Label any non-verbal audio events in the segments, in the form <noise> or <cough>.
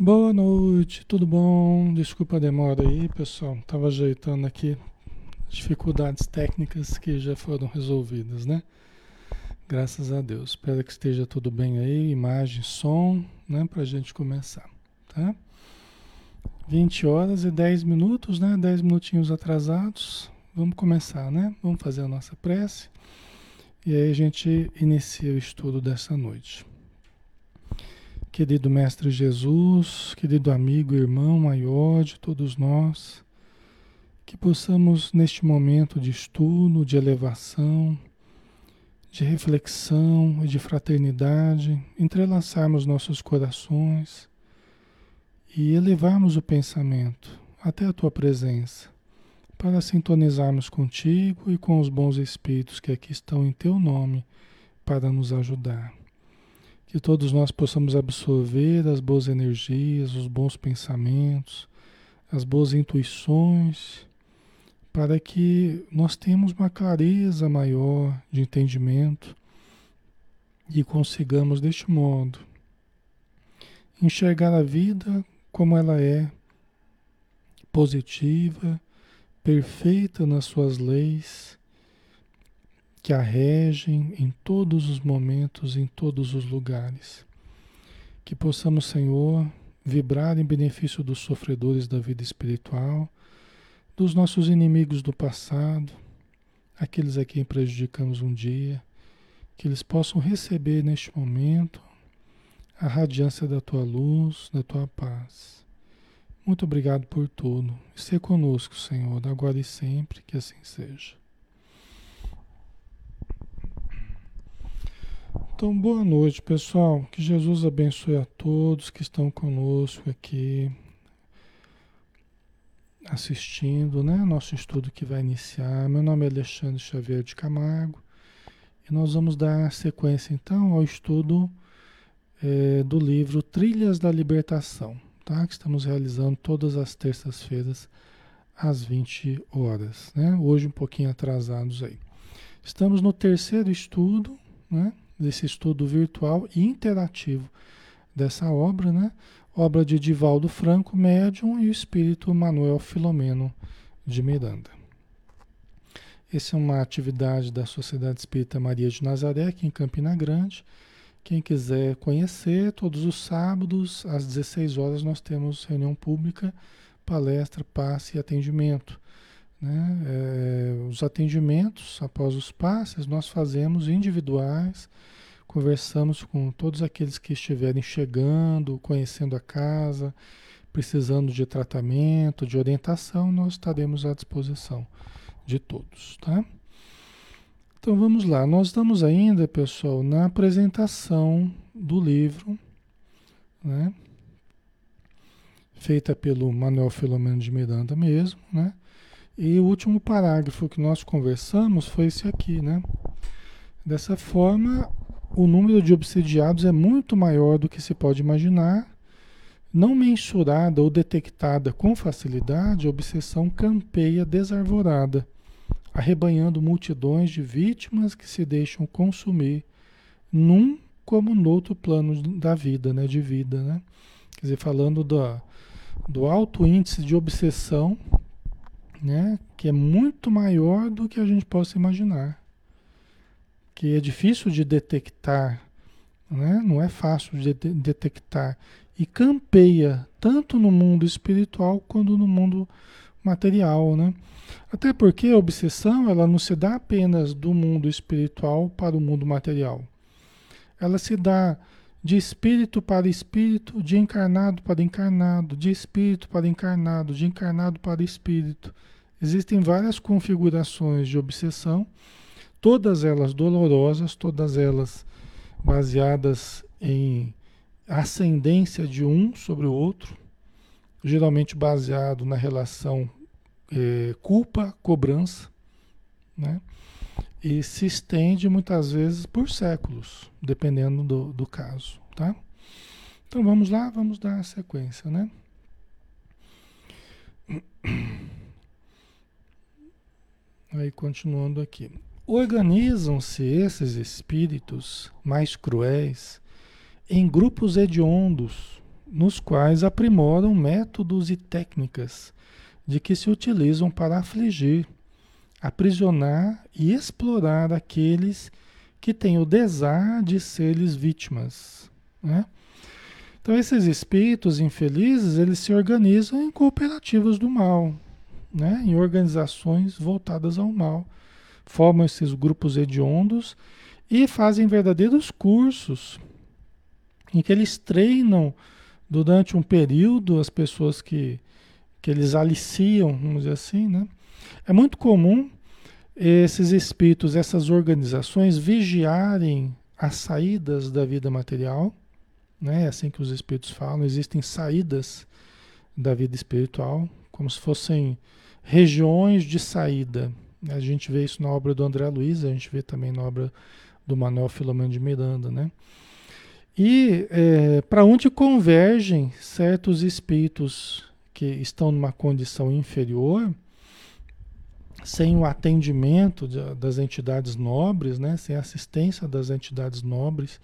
Boa noite, tudo bom? Desculpa a demora aí, pessoal. Tava ajeitando aqui dificuldades técnicas que já foram resolvidas, né? Graças a Deus. Espero que esteja tudo bem aí, imagem, som, né, pra gente começar, tá? 20 horas e 10 minutos, né? 10 minutinhos atrasados. Vamos começar, né? Vamos fazer a nossa prece. E aí a gente inicia o estudo dessa noite. Querido Mestre Jesus, querido amigo, irmão maior de todos nós, que possamos neste momento de estudo, de elevação, de reflexão e de fraternidade, entrelaçarmos nossos corações e elevarmos o pensamento até a tua presença, para sintonizarmos contigo e com os bons espíritos que aqui estão em teu nome para nos ajudar. Que todos nós possamos absorver as boas energias, os bons pensamentos, as boas intuições, para que nós tenhamos uma clareza maior de entendimento e consigamos, deste modo, enxergar a vida como ela é, positiva, perfeita nas suas leis que a regem em todos os momentos, em todos os lugares. Que possamos, Senhor, vibrar em benefício dos sofredores da vida espiritual, dos nossos inimigos do passado, aqueles a quem prejudicamos um dia, que eles possam receber neste momento a radiância da tua luz, da tua paz. Muito obrigado por tudo. Esteja conosco, Senhor, agora e sempre, que assim seja. Então, boa noite, pessoal. Que Jesus abençoe a todos que estão conosco aqui assistindo, né? Nosso estudo que vai iniciar. Meu nome é Alexandre Xavier de Camargo e nós vamos dar sequência então ao estudo é, do livro Trilhas da Libertação, tá? Que estamos realizando todas as terças-feiras às 20 horas, né? Hoje um pouquinho atrasados aí. Estamos no terceiro estudo, né? Desse estudo virtual e interativo dessa obra, né? Obra de Divaldo Franco, médium, e o espírito Manuel Filomeno de Miranda. Essa é uma atividade da Sociedade Espírita Maria de Nazaré, aqui em Campina Grande. Quem quiser conhecer, todos os sábados, às 16 horas, nós temos reunião pública, palestra, passe e atendimento. Né? É, os atendimentos após os passes nós fazemos individuais, conversamos com todos aqueles que estiverem chegando, conhecendo a casa, precisando de tratamento, de orientação, nós estaremos à disposição de todos, tá? Então vamos lá, nós estamos ainda, pessoal, na apresentação do livro, né? Feita pelo Manuel Filomeno de Miranda mesmo, né? E o último parágrafo que nós conversamos foi esse aqui, né? Dessa forma, o número de obsediados é muito maior do que se pode imaginar. Não mensurada ou detectada com facilidade, a obsessão campeia desarvorada, arrebanhando multidões de vítimas que se deixam consumir num como no outro plano da vida, né, de vida, né? Quer dizer, falando do, do alto índice de obsessão né? que é muito maior do que a gente possa imaginar. Que é difícil de detectar, né? não é fácil de detectar. E campeia tanto no mundo espiritual quanto no mundo material. Né? Até porque a obsessão ela não se dá apenas do mundo espiritual para o mundo material. Ela se dá de espírito para espírito, de encarnado para encarnado, de espírito para encarnado, de encarnado para espírito. Existem várias configurações de obsessão, todas elas dolorosas, todas elas baseadas em ascendência de um sobre o outro, geralmente baseado na relação é, culpa-cobrança, né? E se estende muitas vezes por séculos, dependendo do, do caso, tá? Então vamos lá, vamos dar a sequência, né? <coughs> Aí continuando aqui. Organizam-se esses espíritos mais cruéis em grupos hediondos, nos quais aprimoram métodos e técnicas de que se utilizam para afligir, aprisionar e explorar aqueles que têm o desar de ser-lhes vítimas. Né? Então esses espíritos infelizes, eles se organizam em cooperativas do mal, né? em organizações voltadas ao mal. Formam esses grupos hediondos e fazem verdadeiros cursos em que eles treinam durante um período as pessoas que, que eles aliciam, vamos dizer assim, né? É muito comum esses espíritos, essas organizações vigiarem as saídas da vida material, né? É assim que os espíritos falam, existem saídas da vida espiritual, como se fossem regiões de saída. A gente vê isso na obra do André Luiz, a gente vê também na obra do Manuel Filomeno de Miranda, né? E é, para onde convergem certos espíritos que estão numa condição inferior, sem o atendimento das entidades nobres, né? sem a assistência das entidades nobres,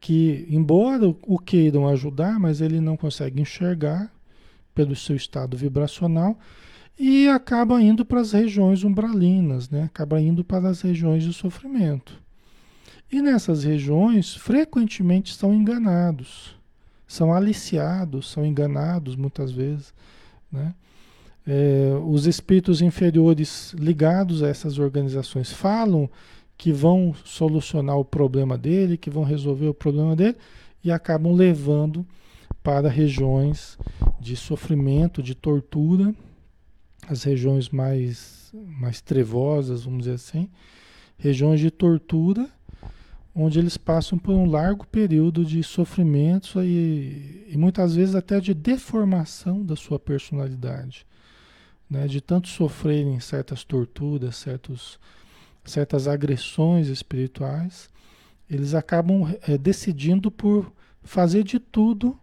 que, embora o queiram ajudar, mas ele não consegue enxergar pelo seu estado vibracional e acaba indo para as regiões umbralinas, né? acaba indo para as regiões de sofrimento. E nessas regiões, frequentemente são enganados, são aliciados, são enganados muitas vezes. Né? É, os espíritos inferiores ligados a essas organizações falam que vão solucionar o problema dele, que vão resolver o problema dele, e acabam levando para regiões de sofrimento, de tortura, as regiões mais, mais trevosas, vamos dizer assim, regiões de tortura onde eles passam por um largo período de sofrimento e, e muitas vezes até de deformação da sua personalidade. Né? De tanto sofrerem certas torturas, certos, certas agressões espirituais, eles acabam é, decidindo por fazer de tudo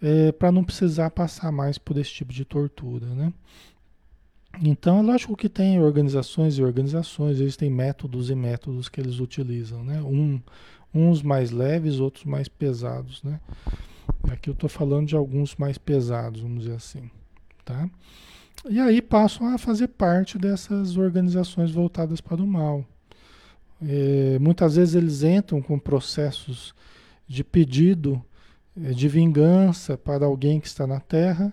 é, para não precisar passar mais por esse tipo de tortura. Né? Então, é lógico que tem organizações e organizações, eles têm métodos e métodos que eles utilizam, né? Um, uns mais leves, outros mais pesados, né? Aqui eu estou falando de alguns mais pesados, vamos dizer assim, tá? E aí passam a fazer parte dessas organizações voltadas para o mal. É, muitas vezes eles entram com processos de pedido é, de vingança para alguém que está na Terra,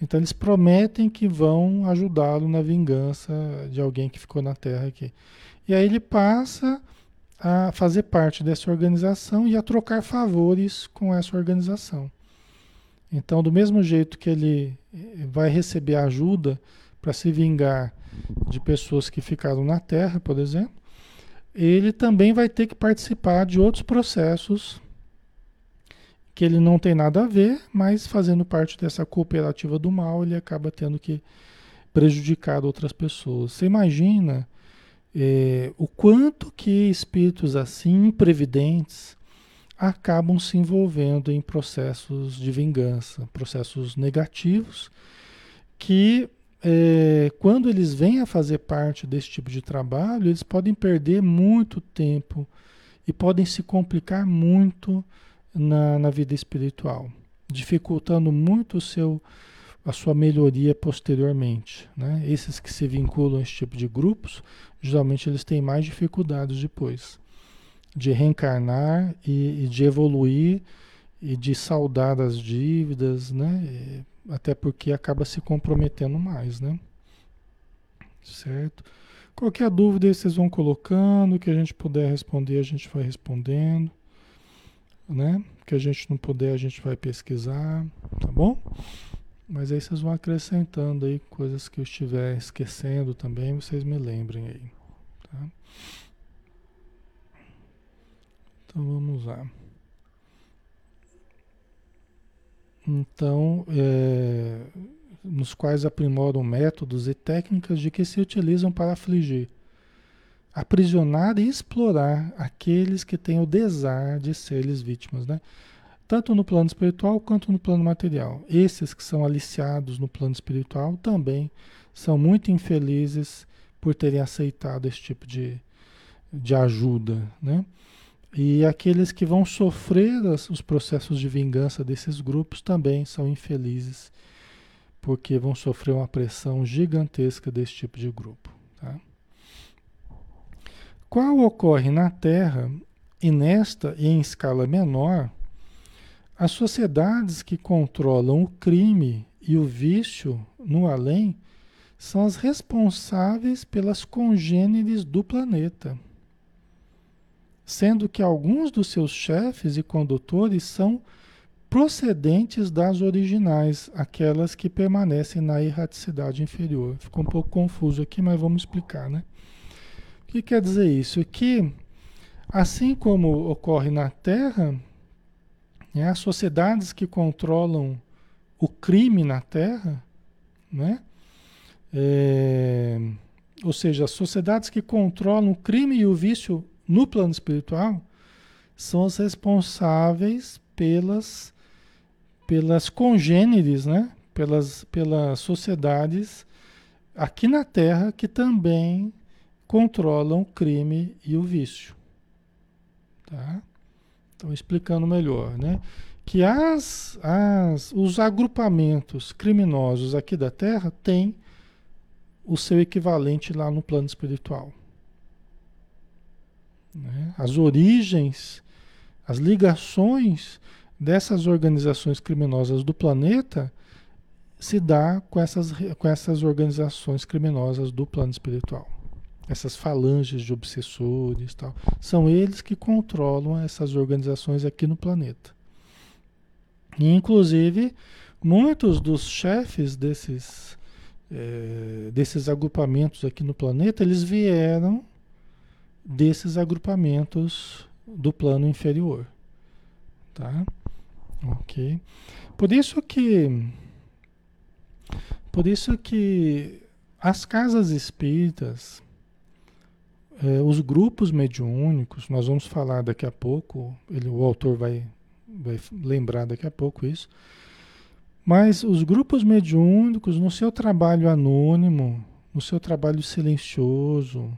então eles prometem que vão ajudá-lo na vingança de alguém que ficou na Terra aqui. E aí ele passa a fazer parte dessa organização e a trocar favores com essa organização. Então, do mesmo jeito que ele eh, vai receber ajuda para se vingar de pessoas que ficaram na Terra, por exemplo, ele também vai ter que participar de outros processos que ele não tem nada a ver, mas fazendo parte dessa cooperativa do mal, ele acaba tendo que prejudicar outras pessoas. Você imagina é, o quanto que espíritos assim, imprevidentes, acabam se envolvendo em processos de vingança, processos negativos, que é, quando eles vêm a fazer parte desse tipo de trabalho, eles podem perder muito tempo e podem se complicar muito na, na vida espiritual, dificultando muito o seu, a sua melhoria posteriormente. Né? Esses que se vinculam a esse tipo de grupos, geralmente eles têm mais dificuldades depois de reencarnar e, e de evoluir e de saldar as dívidas, né? Até porque acaba se comprometendo mais, né? Certo? Qualquer dúvida vocês vão colocando, que a gente puder responder, a gente vai respondendo né? Que a gente não puder, a gente vai pesquisar, tá bom? Mas aí vocês vão acrescentando aí coisas que eu estiver esquecendo também, vocês me lembrem aí, tá? Então vamos lá. Então, é, nos quais aprimoram métodos e técnicas de que se utilizam para afligir aprisionar e explorar aqueles que têm o desar de serem vítimas, né? Tanto no plano espiritual quanto no plano material. Esses que são aliciados no plano espiritual também são muito infelizes por terem aceitado esse tipo de, de ajuda, né? E aqueles que vão sofrer os processos de vingança desses grupos também são infelizes, porque vão sofrer uma pressão gigantesca desse tipo de grupo. Tá? Qual ocorre na Terra e nesta e em escala menor, as sociedades que controlam o crime e o vício no além são as responsáveis pelas congêneres do planeta, sendo que alguns dos seus chefes e condutores são procedentes das originais, aquelas que permanecem na erraticidade inferior. Ficou um pouco confuso aqui, mas vamos explicar, né? O que quer dizer isso? Que, assim como ocorre na Terra, né, as sociedades que controlam o crime na Terra, né? É, ou seja, as sociedades que controlam o crime e o vício no plano espiritual são as responsáveis pelas, pelas congêneres, né? pelas, pelas sociedades aqui na Terra que também controlam o crime e o vício. Tá? Então, explicando melhor, né? Que as, as, os agrupamentos criminosos aqui da Terra têm o seu equivalente lá no plano espiritual. Né? As origens, as ligações dessas organizações criminosas do planeta se dá com essas, com essas organizações criminosas do plano espiritual. Essas falanges de obsessores tal. São eles que controlam essas organizações aqui no planeta. E, inclusive, muitos dos chefes desses é, desses agrupamentos aqui no planeta, eles vieram desses agrupamentos do plano inferior. Tá? Ok. Por isso que por isso que as casas espíritas, é, os grupos mediúnicos, nós vamos falar daqui a pouco, ele, o autor vai, vai lembrar daqui a pouco isso, mas os grupos mediúnicos, no seu trabalho anônimo, no seu trabalho silencioso,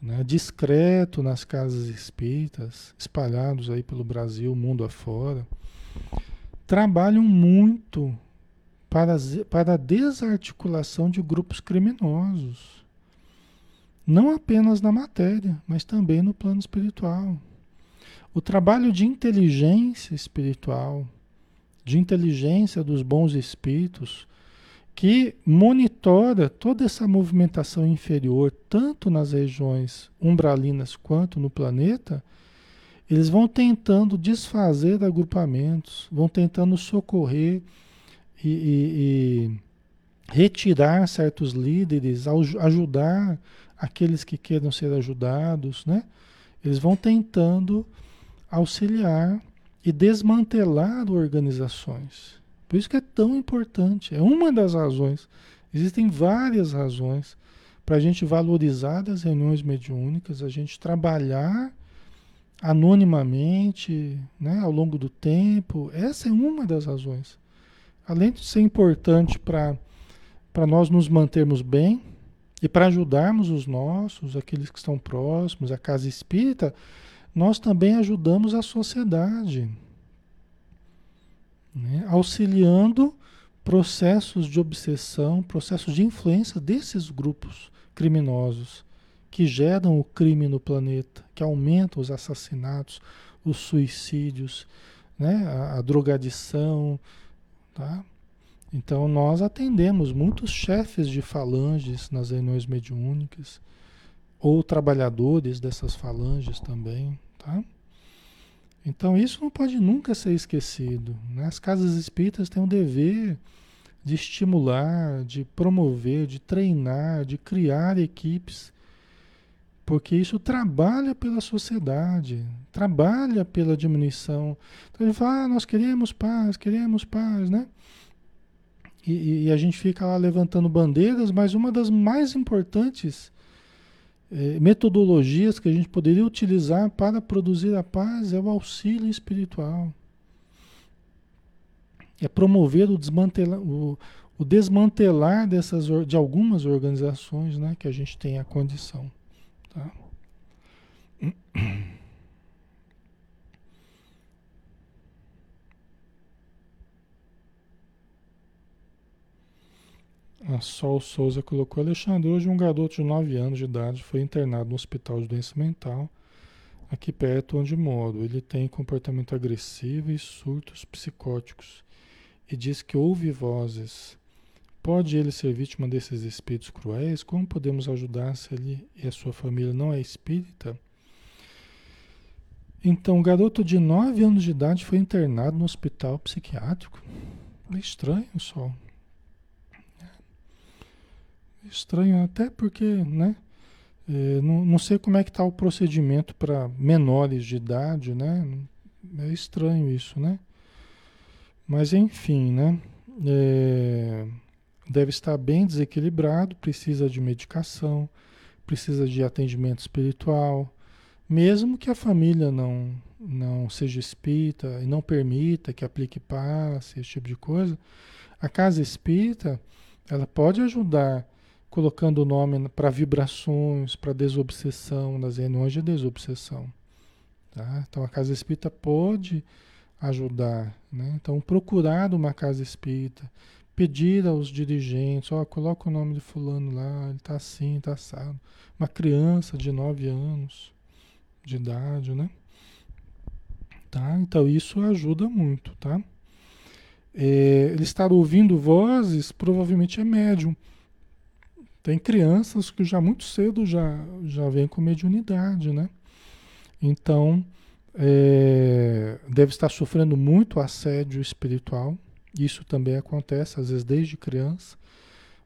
né, discreto nas casas espíritas, espalhados aí pelo Brasil, mundo afora, trabalham muito para, para a desarticulação de grupos criminosos. Não apenas na matéria, mas também no plano espiritual. O trabalho de inteligência espiritual, de inteligência dos bons espíritos, que monitora toda essa movimentação inferior, tanto nas regiões umbralinas quanto no planeta, eles vão tentando desfazer agrupamentos, vão tentando socorrer e, e, e retirar certos líderes, ajudar aqueles que queiram ser ajudados, né? Eles vão tentando auxiliar e desmantelar organizações. Por isso que é tão importante. É uma das razões. Existem várias razões para a gente valorizar as reuniões mediúnicas, a gente trabalhar anonimamente, né, ao longo do tempo. Essa é uma das razões. Além de ser importante para nós nos mantermos bem e para ajudarmos os nossos, aqueles que estão próximos, a casa espírita, nós também ajudamos a sociedade, né? auxiliando processos de obsessão, processos de influência desses grupos criminosos que geram o crime no planeta, que aumentam os assassinatos, os suicídios, né? a, a drogadição. Tá? Então nós atendemos muitos chefes de falanges nas reuniões mediúnicas, ou trabalhadores dessas falanges também. Tá? Então isso não pode nunca ser esquecido. Né? As casas espíritas têm o dever de estimular, de promover, de treinar, de criar equipes, porque isso trabalha pela sociedade, trabalha pela diminuição. Então ele fala, ah, nós queremos paz, queremos paz, né? E, e, a gente fica lá levantando bandeiras, mas uma das mais importantes é, metodologias que a gente poderia utilizar para produzir a paz é o auxílio espiritual. É promover o desmantelar, o, o desmantelar dessas, de algumas organizações né, que a gente tem a condição. Tá? <clears throat> A Sol Souza colocou, Alexandre, hoje um garoto de 9 anos de idade foi internado no hospital de doença mental, aqui perto onde moro. Ele tem comportamento agressivo e surtos psicóticos e diz que ouve vozes. Pode ele ser vítima desses espíritos cruéis? Como podemos ajudar se ele e a sua família não é espírita? Então, o garoto de 9 anos de idade foi internado no hospital psiquiátrico. É estranho só. Estranho até porque, né? É, não, não sei como é que está o procedimento para menores de idade, né? É estranho isso, né? Mas enfim, né? É, deve estar bem desequilibrado, precisa de medicação, precisa de atendimento espiritual, mesmo que a família não, não seja espírita e não permita que aplique passe, esse tipo de coisa, a casa espírita ela pode ajudar colocando o nome para vibrações, para desobsessão, nas reuniões de desobsessão. Tá? Então a casa espírita pode ajudar. Né? Então procurar uma casa espírita, pedir aos dirigentes, ó, coloca o nome de fulano lá, ele está assim, está assado. Uma criança de 9 anos de idade, né? Tá? Então isso ajuda muito, tá? É, ele estar ouvindo vozes provavelmente é médium tem crianças que já muito cedo já, já vêm com mediunidade, né? Então, é, deve estar sofrendo muito assédio espiritual. Isso também acontece, às vezes, desde criança,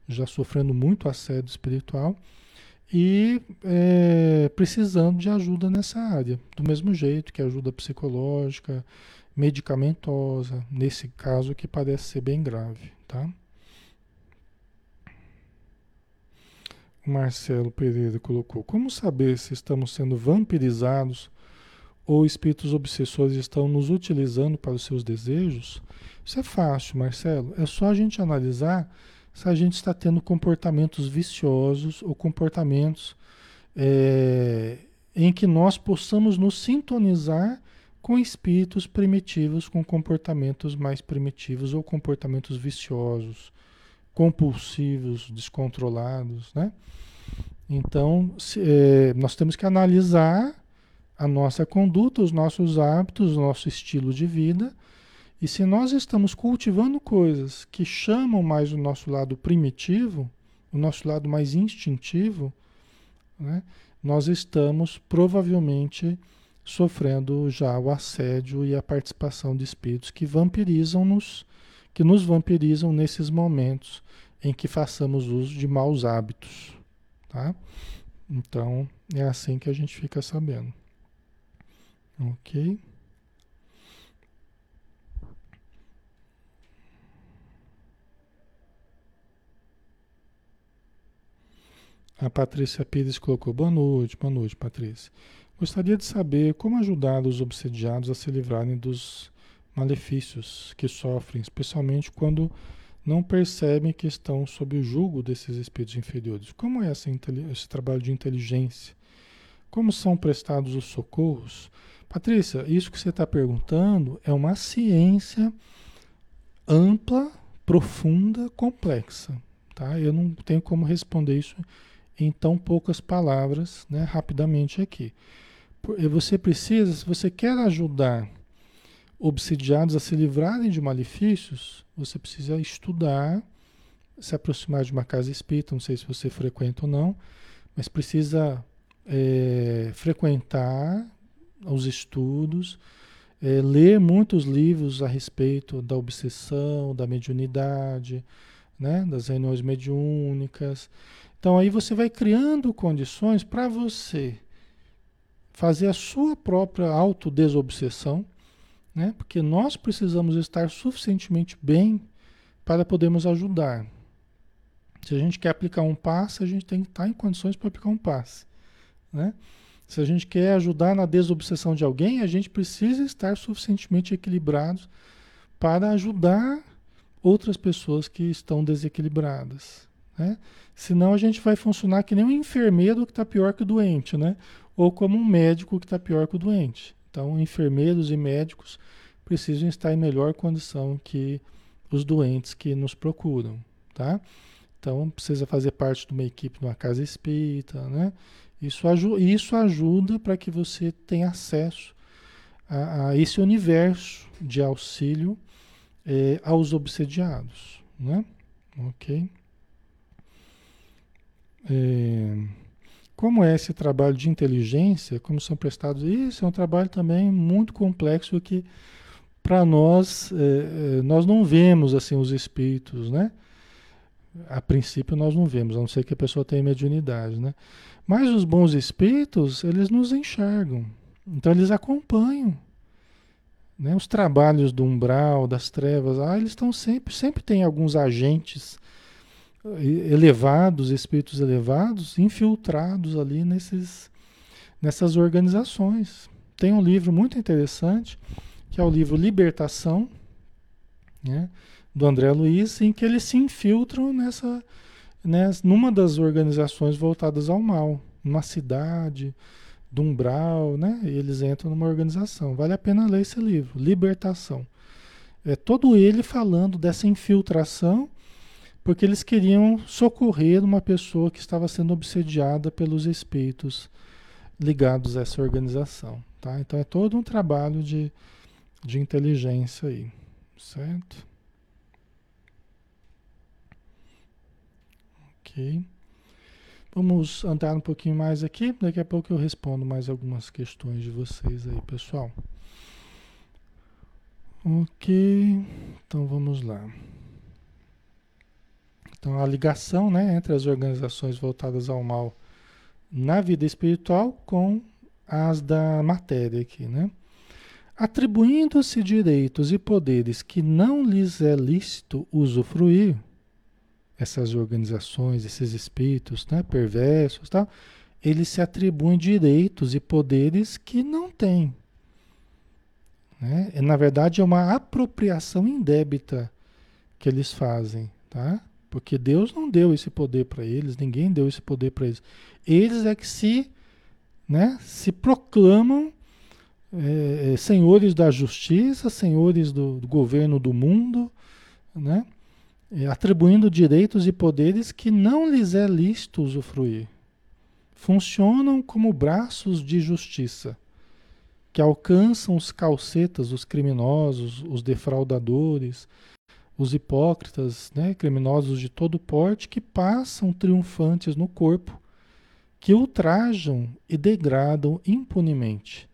já sofrendo muito assédio espiritual e é, precisando de ajuda nessa área. Do mesmo jeito que ajuda psicológica, medicamentosa, nesse caso que parece ser bem grave, tá? Marcelo Pereira colocou: Como saber se estamos sendo vampirizados ou espíritos obsessores estão nos utilizando para os seus desejos? Isso é fácil, Marcelo. É só a gente analisar se a gente está tendo comportamentos viciosos ou comportamentos é, em que nós possamos nos sintonizar com espíritos primitivos, com comportamentos mais primitivos ou comportamentos viciosos compulsivos, descontrolados, né? Então, se, é, nós temos que analisar a nossa conduta, os nossos hábitos, o nosso estilo de vida. E se nós estamos cultivando coisas que chamam mais o nosso lado primitivo, o nosso lado mais instintivo, né, nós estamos provavelmente sofrendo já o assédio e a participação de espíritos que vampirizam-nos que nos vampirizam nesses momentos em que façamos uso de maus hábitos, tá? Então, é assim que a gente fica sabendo. Ok? A Patrícia Pires colocou: Boa noite, boa noite, Patrícia. Gostaria de saber como ajudar os obsediados a se livrarem dos malefícios que sofrem, especialmente quando não percebem que estão sob o jugo desses espíritos inferiores. Como é esse trabalho de inteligência? Como são prestados os socorros? Patrícia, isso que você está perguntando é uma ciência ampla, profunda, complexa. Tá? Eu não tenho como responder isso em tão poucas palavras, né, rapidamente aqui. Você precisa, se você quer ajudar obsidiados a se livrarem de malefícios, você precisa estudar, se aproximar de uma casa espírita, não sei se você frequenta ou não, mas precisa é, frequentar os estudos, é, ler muitos livros a respeito da obsessão, da mediunidade, né, das reuniões mediúnicas. Então aí você vai criando condições para você fazer a sua própria autodesobsessão, né? Porque nós precisamos estar suficientemente bem para podermos ajudar. Se a gente quer aplicar um passe, a gente tem que estar em condições para aplicar um passe, né? Se a gente quer ajudar na desobsessão de alguém, a gente precisa estar suficientemente equilibrados para ajudar outras pessoas que estão desequilibradas. Né? Senão a gente vai funcionar que nem um enfermeiro que está pior que o doente, né? ou como um médico que está pior que o doente. Então, enfermeiros e médicos precisam estar em melhor condição que os doentes que nos procuram, tá? Então precisa fazer parte de uma equipe de uma casa espírita, né? Isso, isso ajuda para que você tenha acesso a, a, esse universo de auxílio é, aos obsediados, né? Ok? É, como é esse trabalho de inteligência, como são prestados, isso é um trabalho também muito complexo que para nós é, nós não vemos assim os espíritos, né? A princípio nós não vemos, a não ser que a pessoa tenha mediunidade, né? Mas os bons espíritos, eles nos enxergam. Então eles acompanham. Né? Os trabalhos do umbral, das trevas, ah, eles estão sempre, sempre tem alguns agentes elevados, espíritos elevados, infiltrados ali nesses, nessas organizações. Tem um livro muito interessante, que é o livro Libertação, né? do André Luiz, em que eles se infiltram nessa, nessa, numa das organizações voltadas ao mal, numa cidade, do umbral, né? E eles entram numa organização. Vale a pena ler esse livro, Libertação. É todo ele falando dessa infiltração, porque eles queriam socorrer uma pessoa que estava sendo obsediada pelos espíritos ligados a essa organização, tá? Então é todo um trabalho de, de inteligência aí, certo? Ok. Vamos andar um pouquinho mais aqui. Daqui a pouco eu respondo mais algumas questões de vocês aí, pessoal. Ok. Então vamos lá. Então a ligação né, entre as organizações voltadas ao mal na vida espiritual com as da matéria aqui, né? Atribuindo-se direitos e poderes que não lhes é lícito usufruir, essas organizações, esses espíritos né, perversos, tal, eles se atribuem direitos e poderes que não têm. Né? Na verdade, é uma apropriação indébita que eles fazem, tá? Porque Deus não deu esse poder para eles, ninguém deu esse poder para eles. Eles é que se, né, se proclamam é, senhores da justiça, senhores do, do governo do mundo, né? É, atribuindo direitos e poderes que não lhes é lícito usufruir. Funcionam como braços de justiça, que alcançam os calcetas, os criminosos, os defraudadores, os hipócritas, né, criminosos de todo porte, que passam triunfantes no corpo, que ultrajam e degradam impunemente,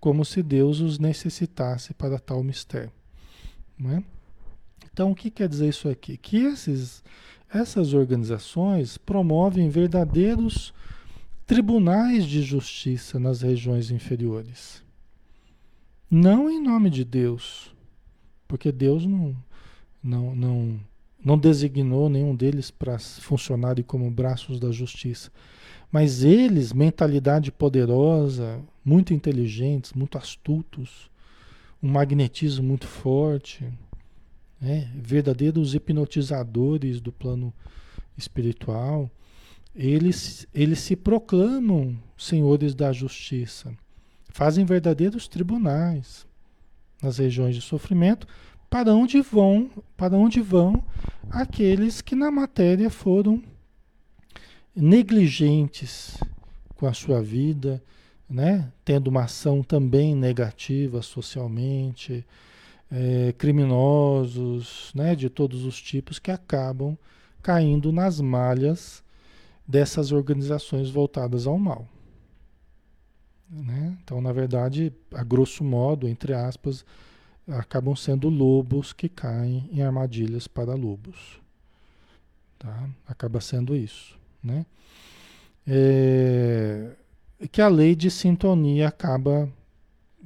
como se Deus os necessitasse para tal mistério. Não é? Então, o que quer dizer isso aqui? Que esses, essas organizações promovem verdadeiros tribunais de justiça nas regiões inferiores. Não em nome de Deus, porque Deus não, não, não, não designou nenhum deles para funcionarem como braços da justiça. Mas eles, mentalidade poderosa, muito inteligentes, muito astutos, um magnetismo muito forte, né? verdadeiros hipnotizadores do plano espiritual, eles, eles se proclamam senhores da justiça, fazem verdadeiros tribunais nas regiões de sofrimento, para onde vão, para onde vão aqueles que na matéria foram negligentes com a sua vida, né? tendo uma ação também negativa socialmente, é, criminosos, né, de todos os tipos que acabam caindo nas malhas dessas organizações voltadas ao mal. Né? Então, na verdade, a grosso modo, entre aspas, acabam sendo lobos que caem em armadilhas para lobos. Tá? Acaba sendo isso. Né? É, que a lei de sintonia acaba,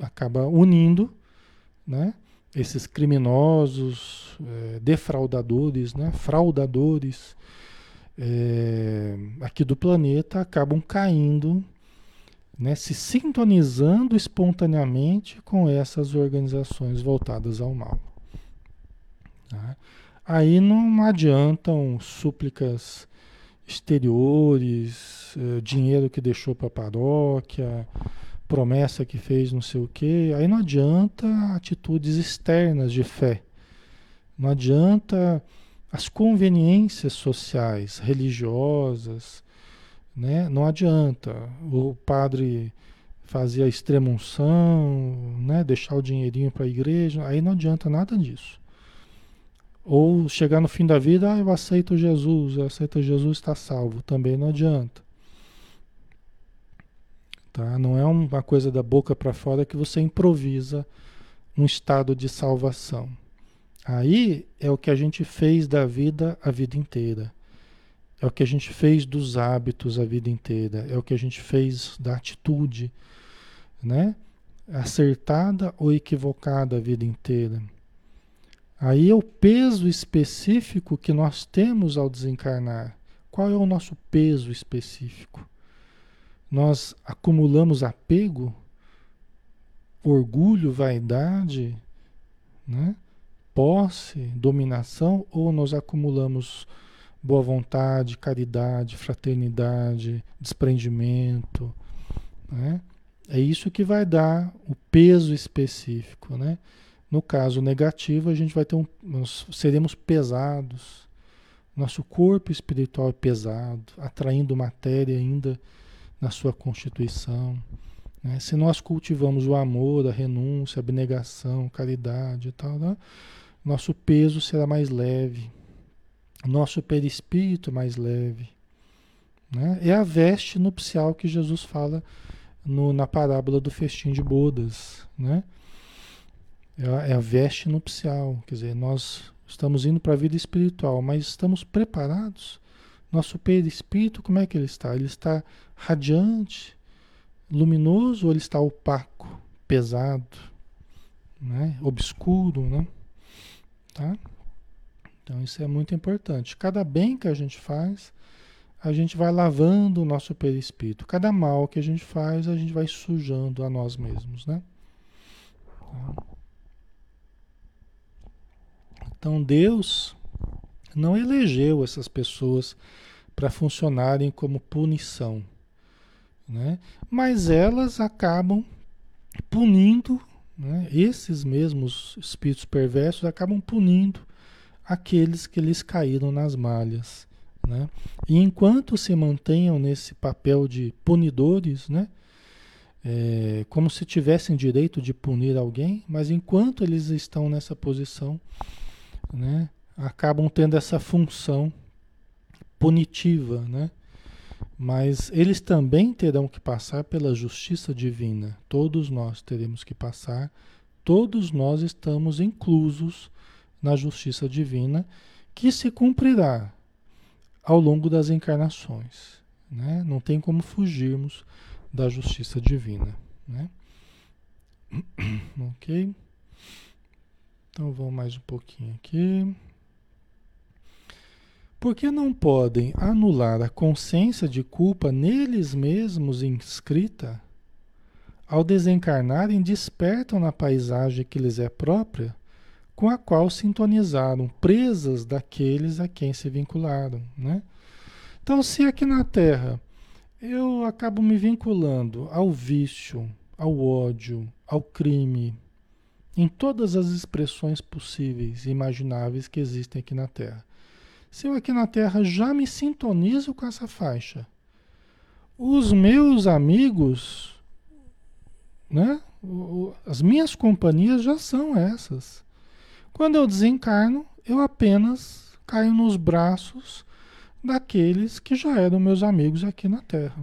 acaba unindo, né? esses criminosos, é, defraudadores, né, fraudadores é, aqui do planeta acabam caindo, né, se sintonizando espontaneamente com essas organizações voltadas ao mal. Tá? Aí não adiantam súplicas exteriores, é, dinheiro que deixou para a paróquia, promessa que fez não sei o quê. Aí não adianta atitudes externas de fé. Não adianta as conveniências sociais, religiosas, né? Não adianta. O padre fazia extrema unção, né? deixar o dinheirinho para a igreja, aí não adianta nada disso. Ou chegar no fim da vida, ah, eu aceito Jesus, eu aceito Jesus, está salvo. Também não adianta. Tá? Não é uma coisa da boca para fora que você improvisa um estado de salvação. Aí é o que a gente fez da vida a vida inteira. É o que a gente fez dos hábitos a vida inteira. É o que a gente fez da atitude, né? Acertada ou equivocada a vida inteira. Aí é o peso específico que nós temos ao desencarnar. Qual é o nosso peso específico? Nós acumulamos apego, orgulho, vaidade, né? posse, dominação, ou nós acumulamos boa vontade, caridade, fraternidade, desprendimento, né? É isso que vai dar o peso específico, né? No caso negativo, a gente vai ter um. Nós seremos pesados. Nosso corpo espiritual é pesado, atraindo matéria ainda na sua constituição. Né? Se nós cultivamos o amor, a renúncia, a abnegação, caridade e tal, né? nosso peso será mais leve. Nosso perispírito mais leve. Né? É a veste nupcial que Jesus fala no, na parábola do festim de bodas. Né? É a, é a veste nupcial, quer dizer, nós estamos indo para a vida espiritual, mas estamos preparados? Nosso perispírito, como é que ele está? Ele está radiante, luminoso ou ele está opaco, pesado, né? obscuro, né? Tá? Então isso é muito importante. Cada bem que a gente faz, a gente vai lavando o nosso perispírito. Cada mal que a gente faz, a gente vai sujando a nós mesmos, né? Então Deus não elegeu essas pessoas para funcionarem como punição, né? mas elas acabam punindo, né? esses mesmos espíritos perversos acabam punindo aqueles que lhes caíram nas malhas. Né? E enquanto se mantenham nesse papel de punidores, né? É, como se tivessem direito de punir alguém, mas enquanto eles estão nessa posição, né, acabam tendo essa função punitiva, né? Mas eles também terão que passar pela justiça divina. Todos nós teremos que passar, todos nós estamos inclusos na justiça divina que se cumprirá ao longo das encarnações. Né? Não tem como fugirmos da justiça divina. Né? <clears throat> ok? Então vamos mais um pouquinho aqui. Porque não podem anular a consciência de culpa neles mesmos inscrita? Ao desencarnarem, despertam na paisagem que lhes é própria, com a qual sintonizaram, presas daqueles a quem se vincularam. Né? Então, se aqui na Terra eu acabo me vinculando ao vício, ao ódio, ao crime, em todas as expressões possíveis e imagináveis que existem aqui na Terra. Se eu aqui na Terra já me sintonizo com essa faixa, os meus amigos, né? As minhas companhias já são essas. Quando eu desencarno, eu apenas caio nos braços daqueles que já eram meus amigos aqui na Terra.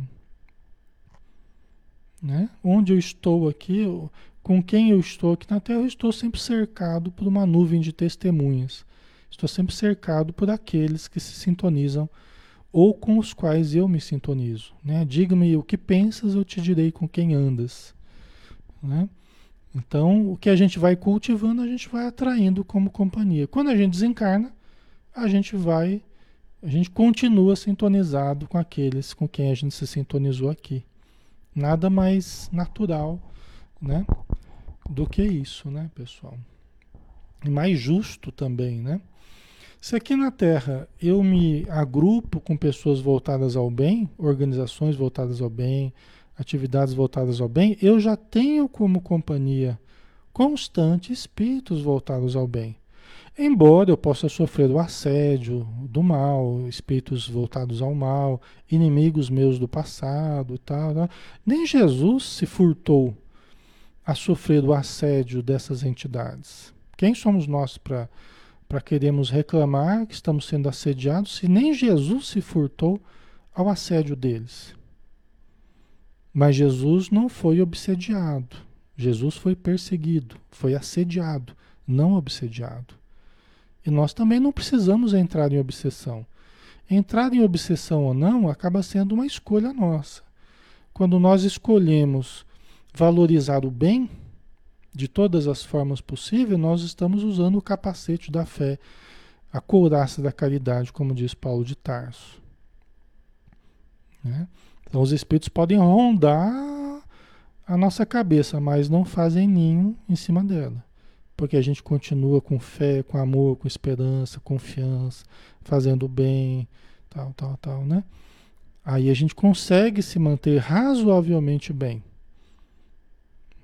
Né? Onde eu estou aqui, eu, com quem eu estou aqui na Terra, eu estou sempre cercado por uma nuvem de testemunhas. Estou sempre cercado por aqueles que se sintonizam ou com os quais eu me sintonizo. Né? Diga-me o que pensas, eu te direi com quem andas. Né? Então, o que a gente vai cultivando, a gente vai atraindo como companhia. Quando a gente desencarna, a gente vai, a gente continua sintonizado com aqueles com quem a gente se sintonizou aqui. Nada mais natural né? Do que isso, né, pessoal? E mais justo também, né? Se aqui na Terra eu me agrupo com pessoas voltadas ao bem, organizações voltadas ao bem, atividades voltadas ao bem, eu já tenho como companhia constante espíritos voltados ao bem. Embora eu possa sofrer o assédio do mal, espíritos voltados ao mal, inimigos meus do passado e tal, tal, nem Jesus se furtou a sofrer o assédio dessas entidades. Quem somos nós para para queremos reclamar que estamos sendo assediados se nem Jesus se furtou ao assédio deles? Mas Jesus não foi obsediado. Jesus foi perseguido, foi assediado, não obsediado. E nós também não precisamos entrar em obsessão. Entrar em obsessão ou não acaba sendo uma escolha nossa. Quando nós escolhemos valorizar o bem de todas as formas possíveis, nós estamos usando o capacete da fé, a couraça da caridade, como diz Paulo de Tarso. Né? Então, os espíritos podem rondar a nossa cabeça, mas não fazem ninho em cima dela. Porque a gente continua com fé, com amor, com esperança, confiança, fazendo bem, tal, tal, tal, né? Aí a gente consegue se manter razoavelmente bem.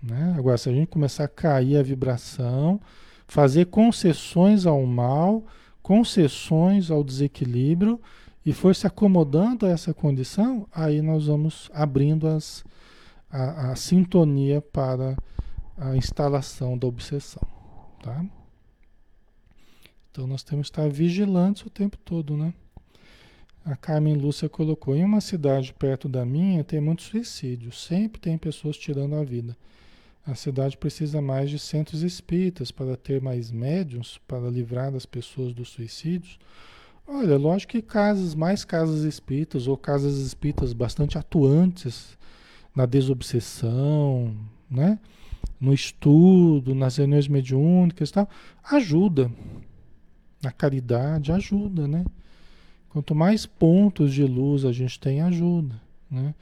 Né? Agora, se a gente começar a cair a vibração, fazer concessões ao mal, concessões ao desequilíbrio e for se acomodando a essa condição, aí nós vamos abrindo as, a, a sintonia para a instalação da obsessão. Tá? Então nós temos que estar vigilantes o tempo todo, né? A Carmen Lúcia colocou: em uma cidade perto da minha tem muitos suicídios, sempre tem pessoas tirando a vida. A cidade precisa mais de centros espíritas para ter mais médiums para livrar as pessoas dos suicídios. Olha, lógico que casas, mais casas espíritas ou casas espíritas bastante atuantes na desobsessão, né? no estudo, nas reuniões mediúnicas e tal, ajuda. Na caridade ajuda, né? Quanto mais pontos de luz a gente tem, ajuda, né?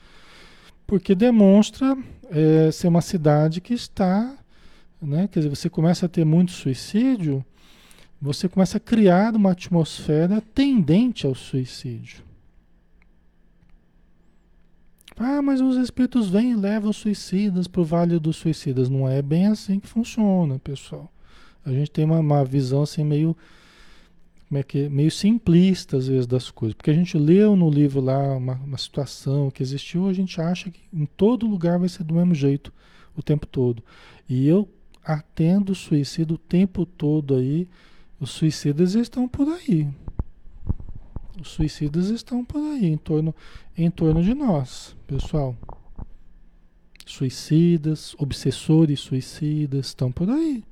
Porque demonstra é, ser uma cidade que está, né? Quer dizer, você começa a ter muito suicídio, você começa a criar uma atmosfera tendente ao suicídio. Ah, mas os espíritos vêm e levam os suicidas para o vale dos suicidas. Não é bem assim que funciona, pessoal. A gente tem uma, uma visão assim meio, como é que, meio simplista às vezes das coisas. Porque a gente leu no livro lá uma, uma situação que existiu, a gente acha que em todo lugar vai ser do mesmo jeito o tempo todo. E eu atendo suicídio o tempo todo aí. Os suicidas estão por aí. Os suicidas estão por aí, em torno, em torno de nós, pessoal. Suicidas, obsessores suicidas estão por aí.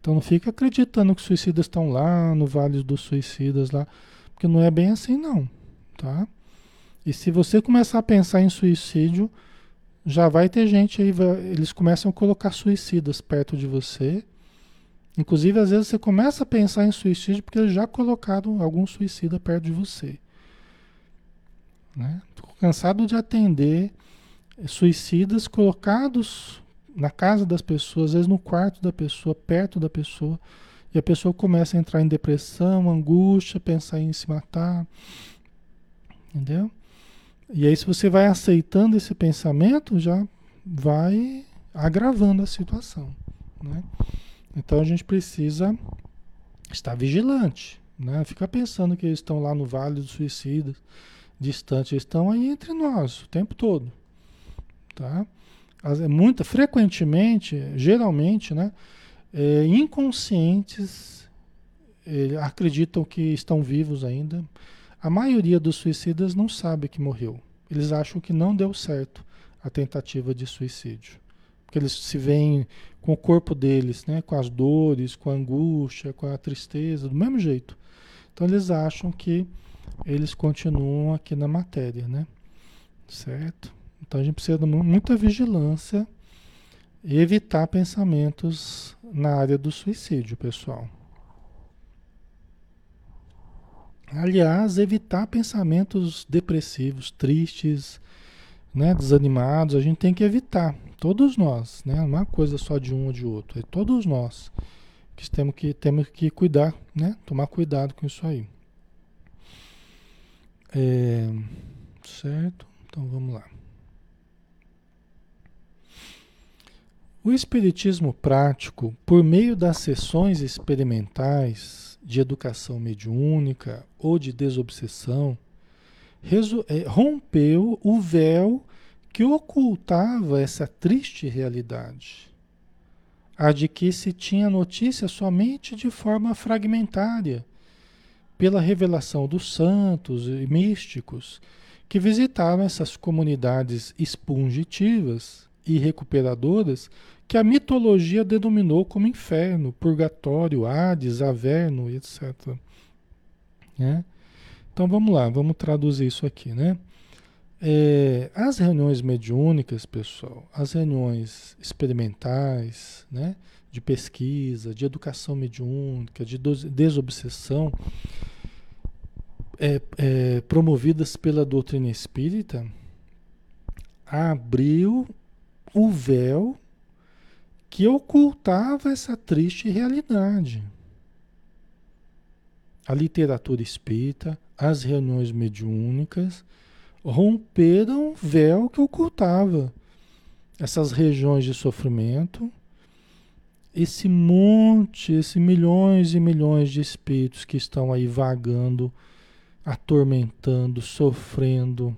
Então não fica acreditando que os suicidas estão lá no Vale dos Suicidas lá, porque não é bem assim não, tá? E se você começar a pensar em suicídio, já vai ter gente aí, eles começam a colocar suicidas perto de você Inclusive, às vezes você começa a pensar em suicídio porque já colocaram algum suicida perto de você. Né? Cansado de atender suicidas colocados na casa das pessoas, às vezes no quarto da pessoa, perto da pessoa, e a pessoa começa a entrar em depressão, angústia, pensar em se matar. Entendeu? E aí, se você vai aceitando esse pensamento, já vai agravando a situação. Né? Então a gente precisa estar vigilante, né? Ficar pensando que eles estão lá no Vale dos Suicidas, distante, estão aí entre nós o tempo todo, tá? Muita, frequentemente, geralmente, né? É, inconscientes é, acreditam que estão vivos ainda. A maioria dos suicidas não sabe que morreu. Eles acham que não deu certo a tentativa de suicídio. Porque eles se veem com o corpo deles, né? com as dores, com a angústia, com a tristeza, do mesmo jeito. Então eles acham que eles continuam aqui na matéria, né? Certo? Então a gente precisa de muita vigilância e evitar pensamentos na área do suicídio, pessoal. Aliás, evitar pensamentos depressivos, tristes, né, desanimados, a gente tem que evitar. Todos nós, né? Não é uma coisa só de um ou de outro, é todos nós que temos que, temos que cuidar, né? Tomar cuidado com isso aí. É, certo? Então vamos lá. O Espiritismo prático, por meio das sessões experimentais de educação mediúnica ou de desobsessão, é, rompeu o véu que ocultava essa triste realidade, a de que se tinha notícia somente de forma fragmentária, pela revelação dos santos e místicos que visitaram essas comunidades expungitivas e recuperadoras que a mitologia denominou como inferno, purgatório, Hades, Averno, etc. Né? Então vamos lá, vamos traduzir isso aqui, né? É, as reuniões mediúnicas, pessoal, as reuniões experimentais, né, de pesquisa, de educação mediúnica, de desobsessão, é, é, promovidas pela doutrina espírita, abriu o véu que ocultava essa triste realidade. A literatura espírita, as reuniões mediúnicas, romperam o véu que ocultava essas regiões de sofrimento, esse monte, esses milhões e milhões de espíritos que estão aí vagando atormentando, sofrendo,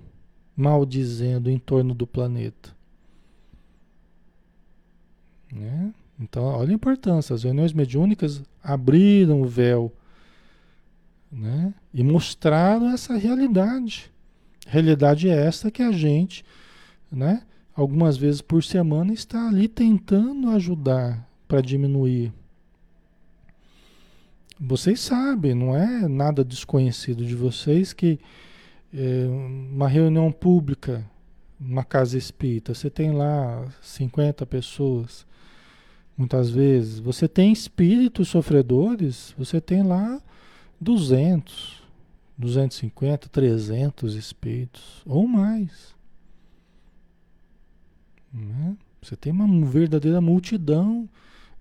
maldizendo em torno do planeta. Né? Então, olha a importância. As reuniões mediúnicas abriram o véu né? e mostraram essa realidade. Realidade é essa que a gente, né? algumas vezes por semana, está ali tentando ajudar para diminuir vocês sabem, não é nada desconhecido de vocês que é, uma reunião pública, uma casa espírita, você tem lá 50 pessoas, muitas vezes. Você tem espíritos sofredores, você tem lá 200, 250, 300 espíritos, ou mais. Né? Você tem uma verdadeira multidão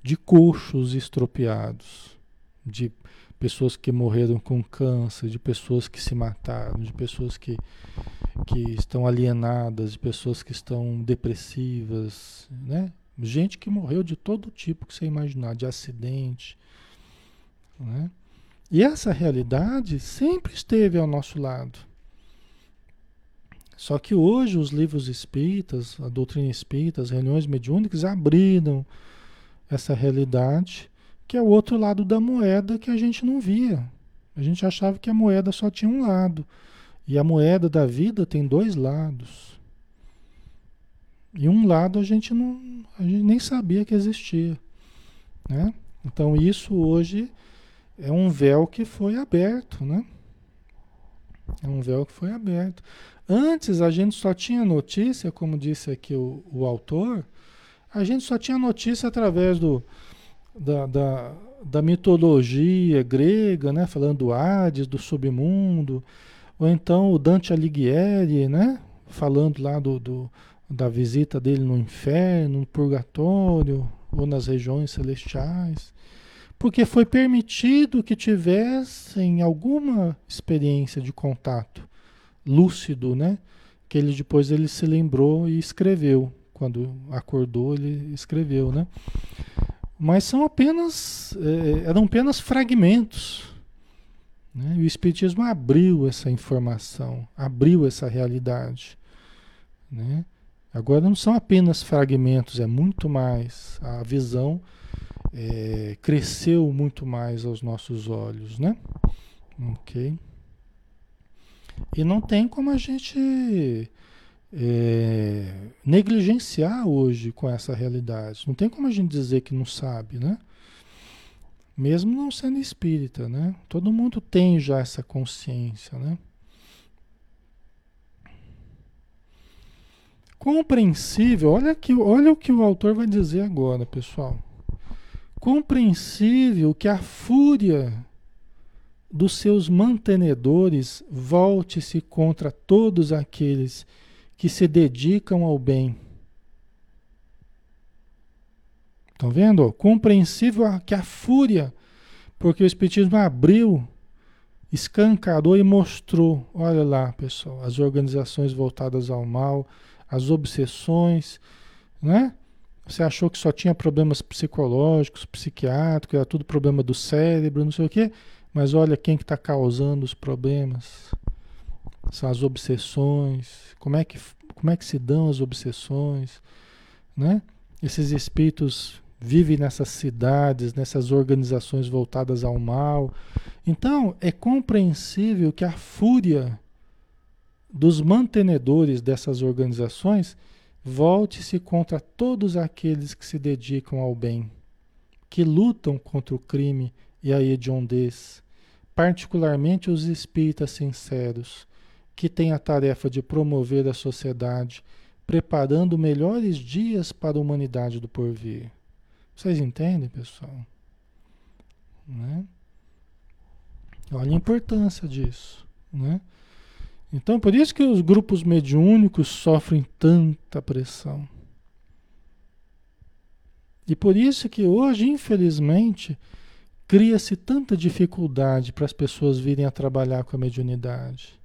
de coxos estropiados de pessoas que morreram com câncer, de pessoas que se mataram, de pessoas que, que estão alienadas, de pessoas que estão depressivas, né? Gente que morreu de todo tipo que você imaginar, de acidente, né? E essa realidade sempre esteve ao nosso lado. Só que hoje os livros espíritas, a doutrina espírita, as reuniões mediúnicas abriram essa realidade que é o outro lado da moeda que a gente não via. A gente achava que a moeda só tinha um lado. E a moeda da vida tem dois lados. E um lado a gente não, a gente nem sabia que existia, né? Então isso hoje é um véu que foi aberto, né? É um véu que foi aberto. Antes a gente só tinha notícia, como disse aqui o, o autor, a gente só tinha notícia através do, da, da, da mitologia grega, né? falando do Hades, do submundo, ou então o Dante Alighieri, né? falando lá do, do, da visita dele no inferno, no purgatório, ou nas regiões celestiais, porque foi permitido que tivessem alguma experiência de contato lúcido, né? Que ele depois ele se lembrou e escreveu. Quando acordou, ele escreveu, né? mas são apenas é, eram apenas fragmentos. Né? E o Espiritismo abriu essa informação, abriu essa realidade. Né? Agora não são apenas fragmentos, é muito mais. A visão é, cresceu muito mais aos nossos olhos, né? Ok. E não tem como a gente é, negligenciar hoje com essa realidade. Não tem como a gente dizer que não sabe, né? Mesmo não sendo espírita, né? Todo mundo tem já essa consciência, né? Compreensível, olha, que, olha o que o autor vai dizer agora, pessoal. Compreensível que a fúria dos seus mantenedores volte-se contra todos aqueles que se dedicam ao bem. Estão vendo? Compreensível que a fúria, porque o Espiritismo abriu, escancarou e mostrou. Olha lá, pessoal, as organizações voltadas ao mal, as obsessões, né? Você achou que só tinha problemas psicológicos, psiquiátricos, era tudo problema do cérebro, não sei o quê. Mas olha quem que está causando os problemas. São as obsessões. Como é que, como é que se dão as obsessões? Né? Esses espíritos vivem nessas cidades, nessas organizações voltadas ao mal. Então, é compreensível que a fúria dos mantenedores dessas organizações volte-se contra todos aqueles que se dedicam ao bem, que lutam contra o crime e a hediondez, particularmente os espíritas sinceros, que têm a tarefa de promover a sociedade, preparando melhores dias para a humanidade do porvir. Vocês entendem, pessoal? Né? Olha a importância disso, né? Então, por isso que os grupos mediúnicos sofrem tanta pressão. E por isso que hoje, infelizmente, cria-se tanta dificuldade para as pessoas virem a trabalhar com a mediunidade.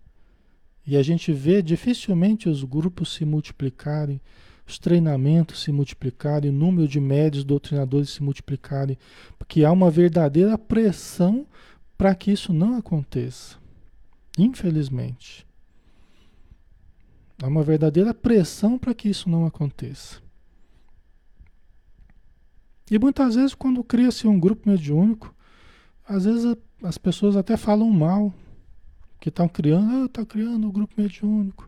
E a gente vê dificilmente os grupos se multiplicarem, os treinamentos se multiplicarem, o número de médios doutrinadores se multiplicarem, porque há uma verdadeira pressão para que isso não aconteça. Infelizmente. Há uma verdadeira pressão para que isso não aconteça. E muitas vezes, quando cria-se um grupo mediúnico, às vezes as pessoas até falam mal, que estão criando, ah, está criando um grupo mediúnico.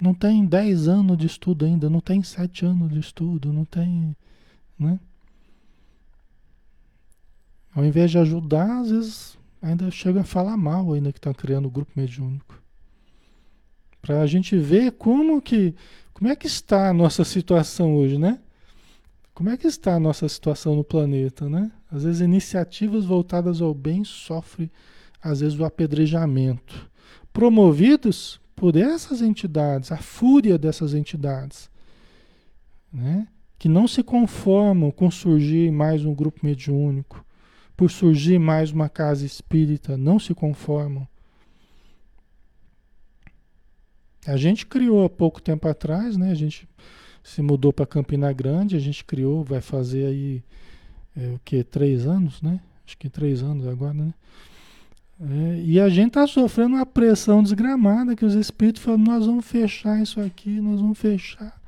Não tem 10 anos de estudo ainda, não tem 7 anos de estudo, não tem. Né? Ao invés de ajudar, às vezes ainda chega a falar mal ainda que estão criando o um grupo mediúnico para a gente ver como que, como é que está a nossa situação hoje, né? Como é que está a nossa situação no planeta, né? Às vezes iniciativas voltadas ao bem sofrem, às vezes, o apedrejamento, promovidos por essas entidades, a fúria dessas entidades, né? Que não se conformam com surgir mais um grupo mediúnico, por surgir mais uma casa espírita, não se conformam. A gente criou há pouco tempo atrás, né? A gente se mudou para Campina Grande, a gente criou, vai fazer aí é, o que três anos, né? Acho que três anos agora, né? É, e a gente está sofrendo uma pressão desgramada que os espíritos falam, nós vamos fechar isso aqui, nós vamos fechar.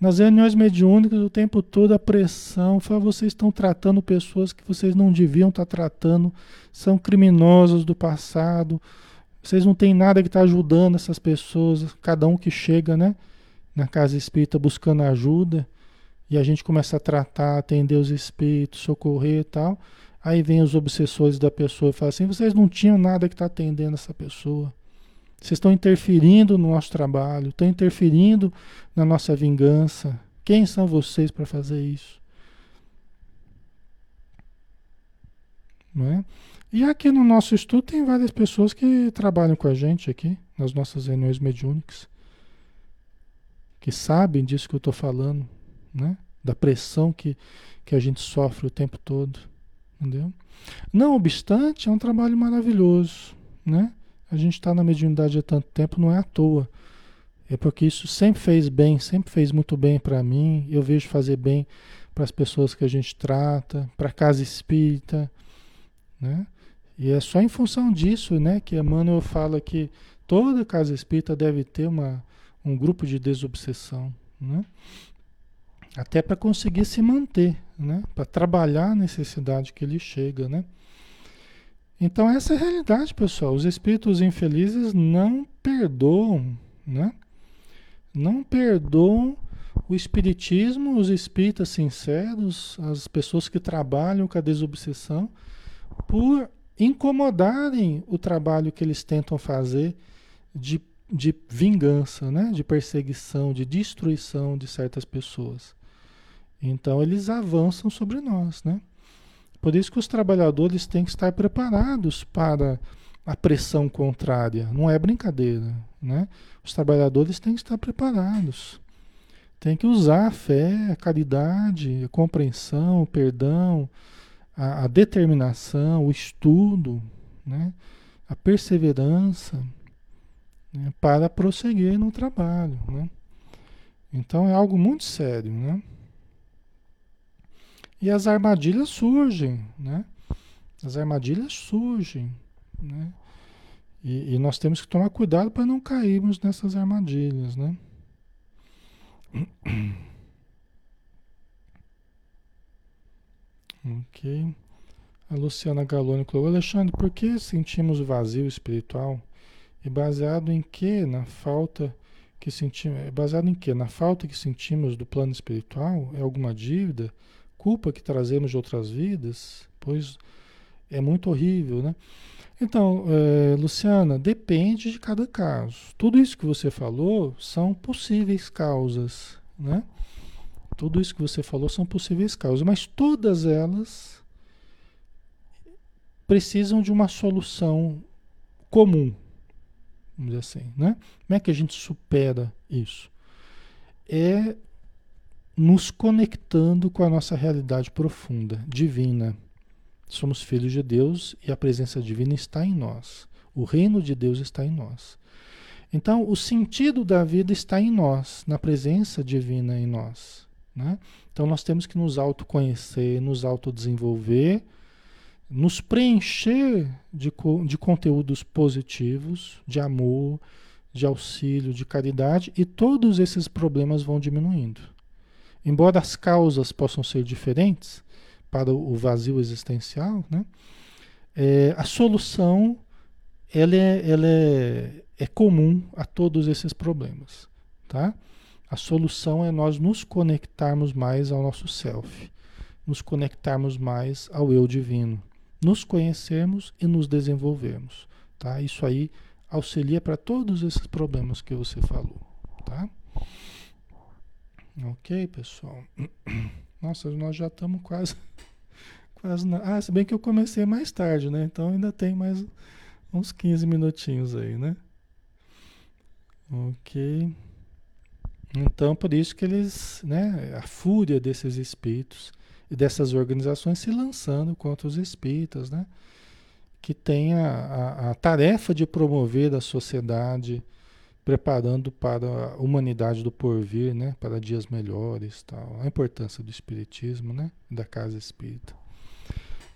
Nas reuniões mediúnicas, o tempo todo a pressão, fala, vocês estão tratando pessoas que vocês não deviam estar tá tratando, são criminosos do passado, vocês não têm nada que está ajudando essas pessoas, cada um que chega, né, na casa espírita buscando ajuda, e a gente começa a tratar, atender os espíritos, socorrer e tal. Aí vem os obsessores da pessoa e falam assim: vocês não tinham nada que está atendendo essa pessoa. Vocês estão interferindo no nosso trabalho, estão interferindo na nossa vingança. Quem são vocês para fazer isso? Não é? E aqui no nosso estudo tem várias pessoas que trabalham com a gente aqui, nas nossas reuniões mediúnicas, que sabem disso que eu estou falando, né? Da pressão que, que a gente sofre o tempo todo, entendeu? Não obstante, é um trabalho maravilhoso, né? A gente está na mediunidade há tanto tempo, não é à toa. É porque isso sempre fez bem, sempre fez muito bem para mim. Eu vejo fazer bem para as pessoas que a gente trata, para a casa espírita, né? E é só em função disso, né, que Emmanuel fala que toda casa espírita deve ter uma, um grupo de desobsessão, né? Até para conseguir se manter, né? Para trabalhar a necessidade que ele chega, né? Então essa é a realidade, pessoal. Os espíritos infelizes não perdoam, né? Não perdoam o espiritismo, os espíritas sinceros, as pessoas que trabalham com a desobsessão, por incomodarem o trabalho que eles tentam fazer de, de vingança, né? de perseguição, de destruição de certas pessoas. Então eles avançam sobre nós. Né? Por isso que os trabalhadores têm que estar preparados para a pressão contrária. Não é brincadeira. Né? Os trabalhadores têm que estar preparados. Tem que usar a fé, a caridade, a compreensão, o perdão, a, a determinação, o estudo, né? a perseverança né? para prosseguir no trabalho. Né? Então é algo muito sério. Né? E as armadilhas surgem. Né? As armadilhas surgem, né? E, e nós temos que tomar cuidado para não cairmos nessas armadilhas, né? <clears throat> Ok. A Luciana Galoni colocou, Alexandre, por que sentimos vazio espiritual? E baseado em que? Na falta que sentimos. Baseado em que? Na falta que sentimos do plano espiritual? É alguma dívida? Culpa que trazemos de outras vidas? Pois é muito horrível, né? Então, é, Luciana, depende de cada caso. Tudo isso que você falou são possíveis causas, né? Tudo isso que você falou são possíveis causas, mas todas elas precisam de uma solução comum, vamos dizer assim, né? Como é que a gente supera isso? É nos conectando com a nossa realidade profunda, divina. Somos filhos de Deus e a presença divina está em nós. O reino de Deus está em nós. Então, o sentido da vida está em nós, na presença divina em nós. Né? Então nós temos que nos autoconhecer, nos autodesenvolver, nos preencher de, de conteúdos positivos, de amor, de auxílio, de caridade, e todos esses problemas vão diminuindo. Embora as causas possam ser diferentes para o vazio existencial, né? É, a solução ela é, ela é, é comum a todos esses problemas. Tá? A solução é nós nos conectarmos mais ao nosso self, nos conectarmos mais ao eu divino, nos conhecermos e nos desenvolvermos, tá? Isso aí auxilia para todos esses problemas que você falou, tá? Ok, pessoal. <clears throat> Nossa, nós já estamos quase, <laughs> quase na... Ah, se bem que eu comecei mais tarde, né? Então ainda tem mais uns 15 minutinhos aí, né? Ok. Então, por isso que eles, né, a fúria desses espíritos e dessas organizações se lançando contra os espíritas, né, que tem a, a, a tarefa de promover a sociedade, preparando para a humanidade do porvir, né, para dias melhores, tal. A importância do espiritismo, né, da casa espírita.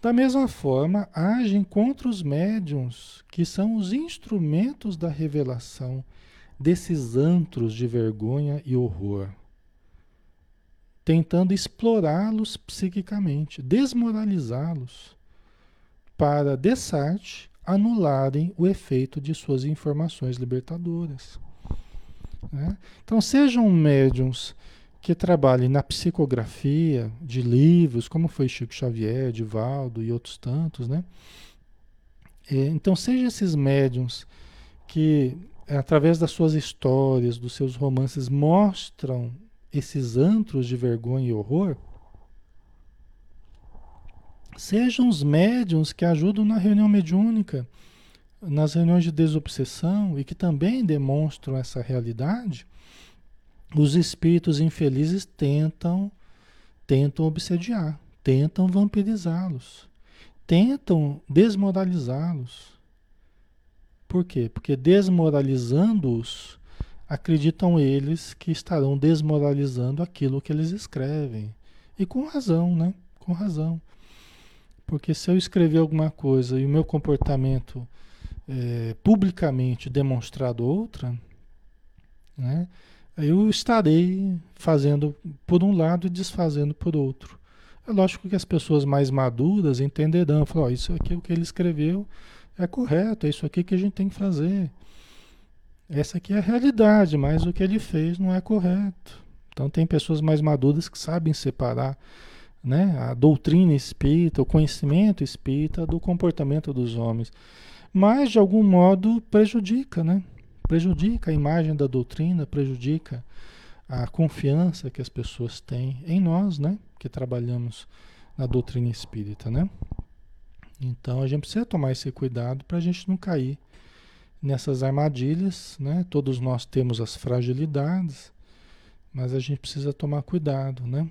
Da mesma forma, agem contra os médiums, que são os instrumentos da revelação desses antros de vergonha e horror, tentando explorá-los psiquicamente, desmoralizá-los, para, de sorte, anularem o efeito de suas informações libertadoras. Né? Então, sejam médiums que trabalhem na psicografia de livros, como foi Chico Xavier, Divaldo e outros tantos, né? É, então, sejam esses médiums que através das suas histórias, dos seus romances, mostram esses antros de vergonha e horror, sejam os médiums que ajudam na reunião mediúnica, nas reuniões de desobsessão e que também demonstram essa realidade, os espíritos infelizes tentam tentam obsediar, tentam vampirizá-los, tentam desmoralizá-los. Por quê? Porque desmoralizando-os, acreditam eles que estarão desmoralizando aquilo que eles escrevem. E com razão, né? Com razão. Porque se eu escrever alguma coisa e o meu comportamento é, publicamente demonstrado outra, né? Eu estarei fazendo por um lado e desfazendo por outro. É lógico que as pessoas mais maduras entenderão, falar, oh, isso aqui é o que ele escreveu, é correto, é isso aqui que a gente tem que fazer. Essa aqui é a realidade, mas o que ele fez não é correto. Então tem pessoas mais maduras que sabem separar né, a doutrina espírita, o conhecimento espírita do comportamento dos homens. Mas de algum modo prejudica, né? Prejudica a imagem da doutrina, prejudica a confiança que as pessoas têm em nós, né? Que trabalhamos na doutrina espírita, né? Então a gente precisa tomar esse cuidado para a gente não cair nessas armadilhas, né? Todos nós temos as fragilidades, mas a gente precisa tomar cuidado, né?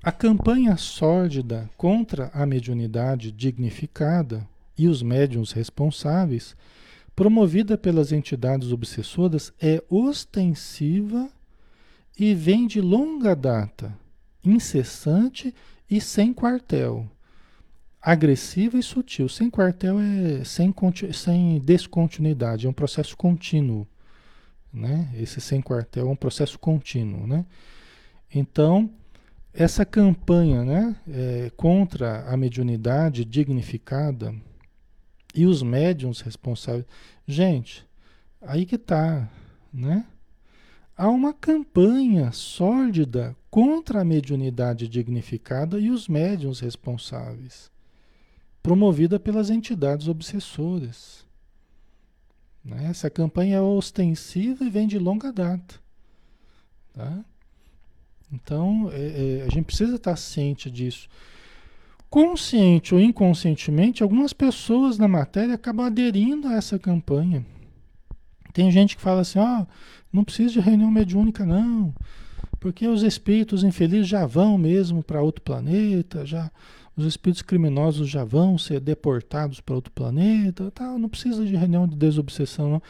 A campanha sórdida contra a mediunidade dignificada e os médiums responsáveis, promovida pelas entidades obsessoras, é ostensiva e vem de longa data, incessante e sem quartel. Agressiva e sutil. Sem quartel é sem, sem descontinuidade, é um processo contínuo. Né? Esse sem quartel é um processo contínuo. Né? Então, essa campanha né, é, contra a mediunidade dignificada e os médiums responsáveis. Gente, aí que tá, né? Há uma campanha sórdida contra a mediunidade dignificada e os médiums responsáveis, promovida pelas entidades obsessoras. Né? Essa campanha é ostensiva e vem de longa data. Tá? Então, é, é, a gente precisa estar ciente disso. Consciente ou inconscientemente, algumas pessoas na matéria acabam aderindo a essa campanha. Tem gente que fala assim: ó, oh, não precisa de reunião mediúnica, não, porque os espíritos infelizes já vão mesmo para outro planeta, já os espíritos criminosos já vão ser deportados para outro planeta, tal, não precisa de reunião de desobsessão, não.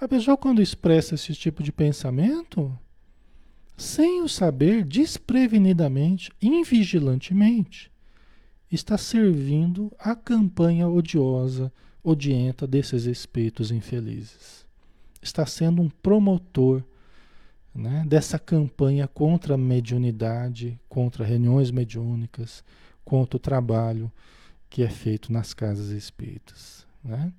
A pessoa, quando expressa esse tipo de pensamento, sem o saber, desprevenidamente, invigilantemente, está servindo a campanha odiosa, odienta desses espíritos infelizes está sendo um promotor né, dessa campanha contra a mediunidade, contra reuniões mediúnicas, contra o trabalho que é feito nas casas espíritas. Né?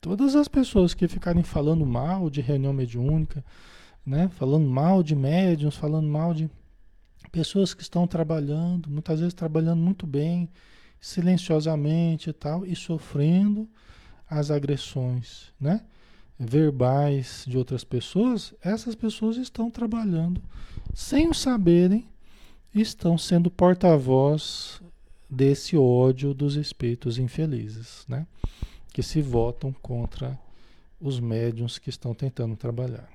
Todas as pessoas que ficarem falando mal de reunião mediúnica, né, falando mal de médiums, falando mal de pessoas que estão trabalhando, muitas vezes trabalhando muito bem, silenciosamente e tal, e sofrendo as agressões, né? Verbais de outras pessoas, essas pessoas estão trabalhando sem o saberem, estão sendo porta-voz desse ódio dos espíritos infelizes, né? Que se votam contra os médiums que estão tentando trabalhar.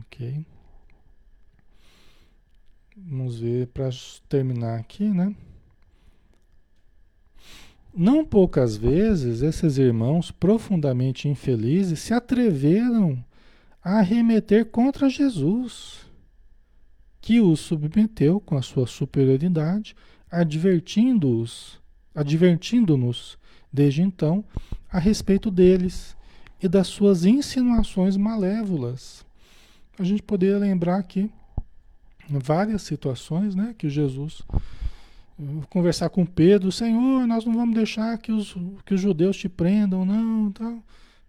Ok? Vamos ver para terminar aqui, né? Não poucas vezes esses irmãos profundamente infelizes se atreveram a arremeter contra Jesus, que os submeteu com a sua superioridade, advertindo-os, advertindo-nos desde então a respeito deles e das suas insinuações malévolas. A gente poderia lembrar aqui várias situações, né, que Jesus conversar com Pedro, Senhor, nós não vamos deixar que os, que os judeus te prendam, não, tá?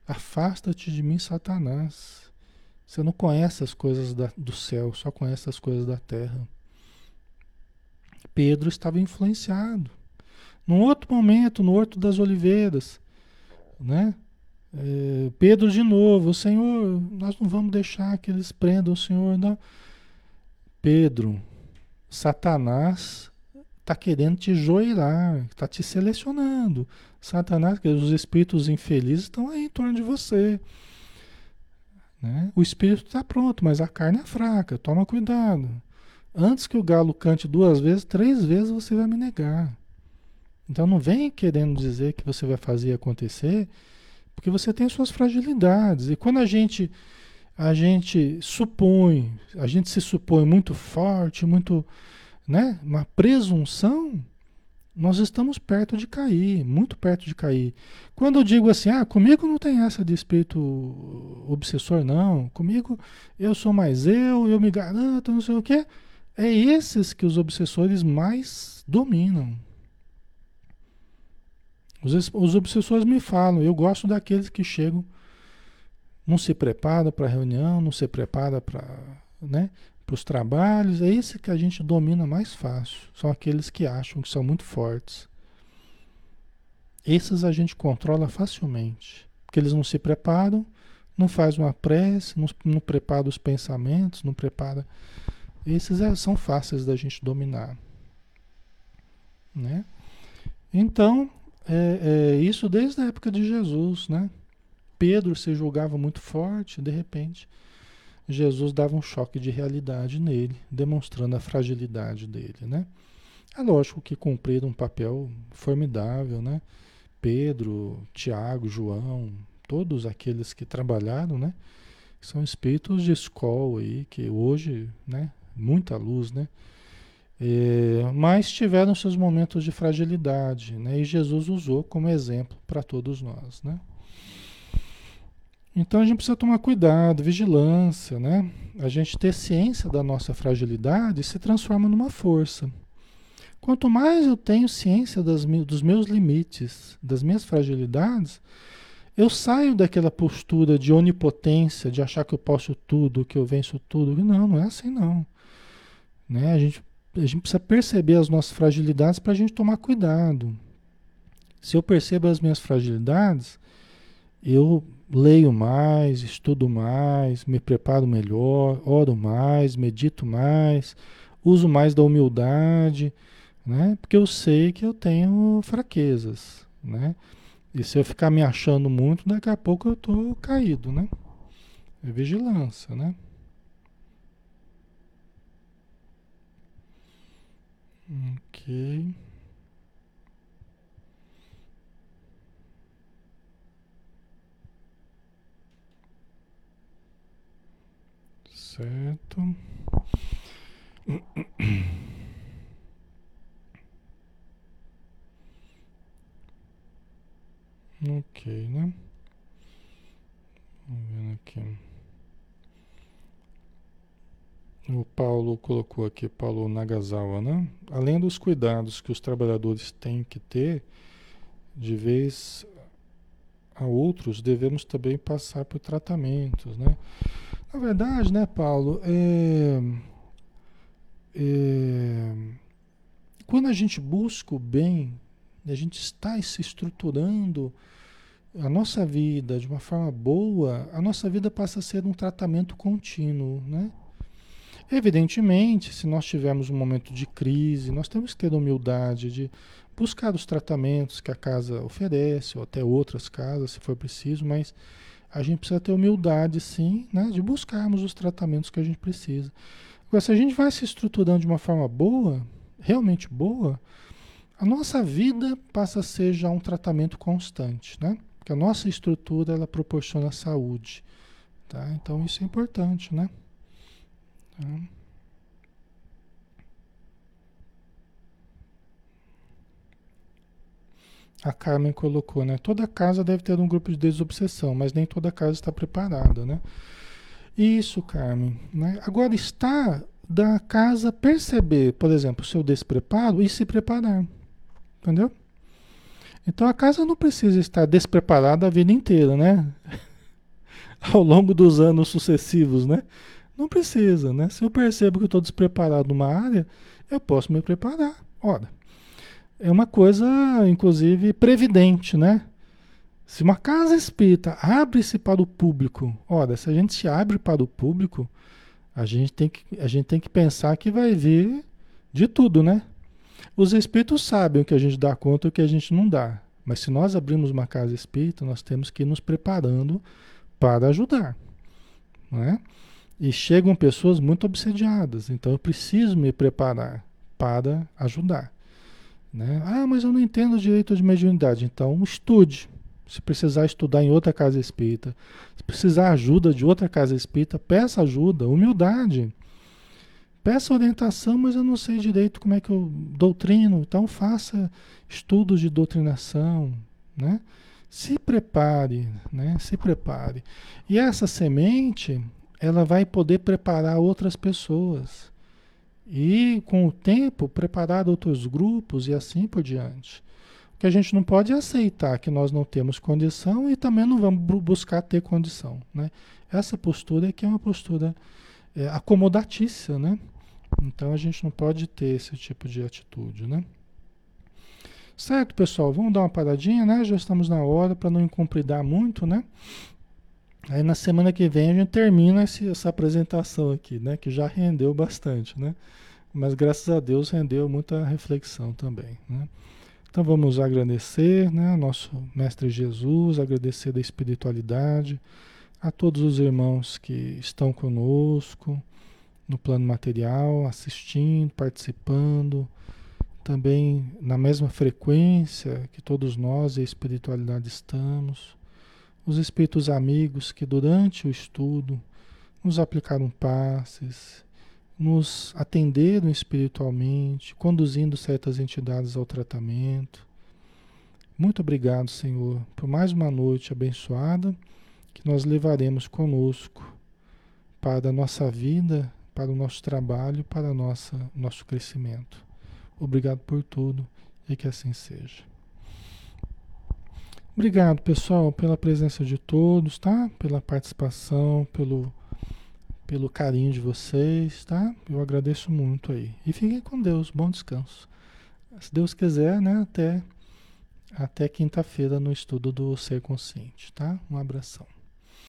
Afasta-te de mim, Satanás. Você não conhece as coisas da, do céu, só conhece as coisas da terra. Pedro estava influenciado. Num outro momento, no Horto das Oliveiras, né? É, Pedro de novo, Senhor, nós não vamos deixar que eles prendam o Senhor, não. Pedro, Satanás está querendo te joirar, está te selecionando. Satanás, os espíritos infelizes estão aí em torno de você. Né? O espírito está pronto, mas a carne é fraca. Toma cuidado. Antes que o galo cante duas vezes, três vezes você vai me negar. Então não vem querendo dizer que você vai fazer acontecer, porque você tem suas fragilidades. E quando a gente a gente supõe, a gente se supõe muito forte, muito né, uma presunção, nós estamos perto de cair, muito perto de cair. Quando eu digo assim, ah, comigo não tem essa de espírito obsessor, não. Comigo eu sou mais eu, eu me garanto, não sei o quê. É esses que os obsessores mais dominam. Os, os obsessores me falam, eu gosto daqueles que chegam, não se prepara para a reunião, não se prepara para né, para os trabalhos, é esse que a gente domina mais fácil. São aqueles que acham que são muito fortes. Esses a gente controla facilmente, porque eles não se preparam, não faz uma prece, não, não prepara os pensamentos, não prepara. Esses é, são fáceis da gente dominar, né? Então, é, é isso desde a época de Jesus, né? Pedro se julgava muito forte, de repente Jesus dava um choque de realidade nele, demonstrando a fragilidade dele, né? É lógico que cumpriram um papel formidável, né? Pedro, Tiago, João, todos aqueles que trabalharam, né? São espíritos de escola aí, que hoje, né? Muita luz, né? É, mas tiveram seus momentos de fragilidade, né? E Jesus usou como exemplo para todos nós, né? Então a gente precisa tomar cuidado, vigilância, né? A gente ter ciência da nossa fragilidade se transforma numa força. Quanto mais eu tenho ciência das, dos meus limites, das minhas fragilidades, eu saio daquela postura de onipotência, de achar que eu posso tudo, que eu venço tudo. Não, não é assim não. Né? A, gente, a gente precisa perceber as nossas fragilidades para a gente tomar cuidado. Se eu percebo as minhas fragilidades, eu leio mais, estudo mais, me preparo melhor, oro mais, medito mais, uso mais da humildade, né? Porque eu sei que eu tenho fraquezas, né? E se eu ficar me achando muito, daqui a pouco eu estou caído, né? É vigilância, né? Ok. Certo. Ok, né? Vamos ver aqui. O Paulo colocou aqui, Paulo Nagasawa, né? Além dos cuidados que os trabalhadores têm que ter, de vez a outros, devemos também passar por tratamentos, né? Na verdade, né, Paulo, é, é, quando a gente busca o bem, a gente está se estruturando a nossa vida de uma forma boa, a nossa vida passa a ser um tratamento contínuo, né? Evidentemente, se nós tivermos um momento de crise, nós temos que ter a humildade de buscar os tratamentos que a casa oferece, ou até outras casas, se for preciso, mas a gente precisa ter humildade, sim, né, de buscarmos os tratamentos que a gente precisa. Agora, se a gente vai se estruturando de uma forma boa, realmente boa, a nossa vida passa a ser já um tratamento constante, né? Porque a nossa estrutura ela proporciona saúde, tá? Então isso é importante, né? Tá? A Carmen colocou, né? Toda casa deve ter um grupo de desobsessão, mas nem toda casa está preparada, né? Isso, Carmen. Né? Agora está da casa perceber, por exemplo, o seu despreparo e se preparar. Entendeu? Então a casa não precisa estar despreparada a vida inteira, né? <laughs> Ao longo dos anos sucessivos, né? Não precisa, né? Se eu percebo que estou despreparado numa área, eu posso me preparar. Ora, é uma coisa, inclusive, previdente, né? Se uma casa espírita abre-se para o público, ora, se a gente se abre para o público, a gente tem que, a gente tem que pensar que vai vir de tudo, né? Os espíritos sabem o que a gente dá conta e o que a gente não dá. Mas se nós abrimos uma casa espírita, nós temos que ir nos preparando para ajudar. Não é? E chegam pessoas muito obsediadas, então eu preciso me preparar para ajudar. Né? Ah, mas eu não entendo direito de mediunidade. Então, estude. Se precisar estudar em outra casa espírita, se precisar ajuda de outra casa espírita, peça ajuda, humildade. Peça orientação, mas eu não sei direito como é que eu doutrino. Então, faça estudos de doutrinação, né? Se prepare, né? Se prepare. E essa semente, ela vai poder preparar outras pessoas e, com o tempo, preparar outros grupos e assim por diante. O que a gente não pode é aceitar que nós não temos condição e também não vamos buscar ter condição. Né? Essa postura é que é uma postura é, acomodatícia, né? Então a gente não pode ter esse tipo de atitude, né? Certo, pessoal? Vamos dar uma paradinha, né? Já estamos na hora para não incumpridar muito, né? Aí na semana que vem a gente termina esse, essa apresentação aqui, né? Que já rendeu bastante, né? Mas graças a Deus rendeu muita reflexão também, né? Então vamos agradecer, né? Nosso Mestre Jesus, agradecer da espiritualidade, a todos os irmãos que estão conosco no plano material, assistindo, participando, também na mesma frequência que todos nós e a espiritualidade estamos os espíritos amigos que durante o estudo nos aplicaram passes, nos atenderam espiritualmente, conduzindo certas entidades ao tratamento. Muito obrigado, Senhor, por mais uma noite abençoada que nós levaremos conosco para a nossa vida, para o nosso trabalho, para o nosso crescimento. Obrigado por tudo e que assim seja. Obrigado, pessoal, pela presença de todos, tá? Pela participação, pelo, pelo carinho de vocês, tá? Eu agradeço muito aí. E fiquem com Deus, bom descanso. Se Deus quiser, né, até até quinta-feira no estudo do ser consciente, tá? Um abração.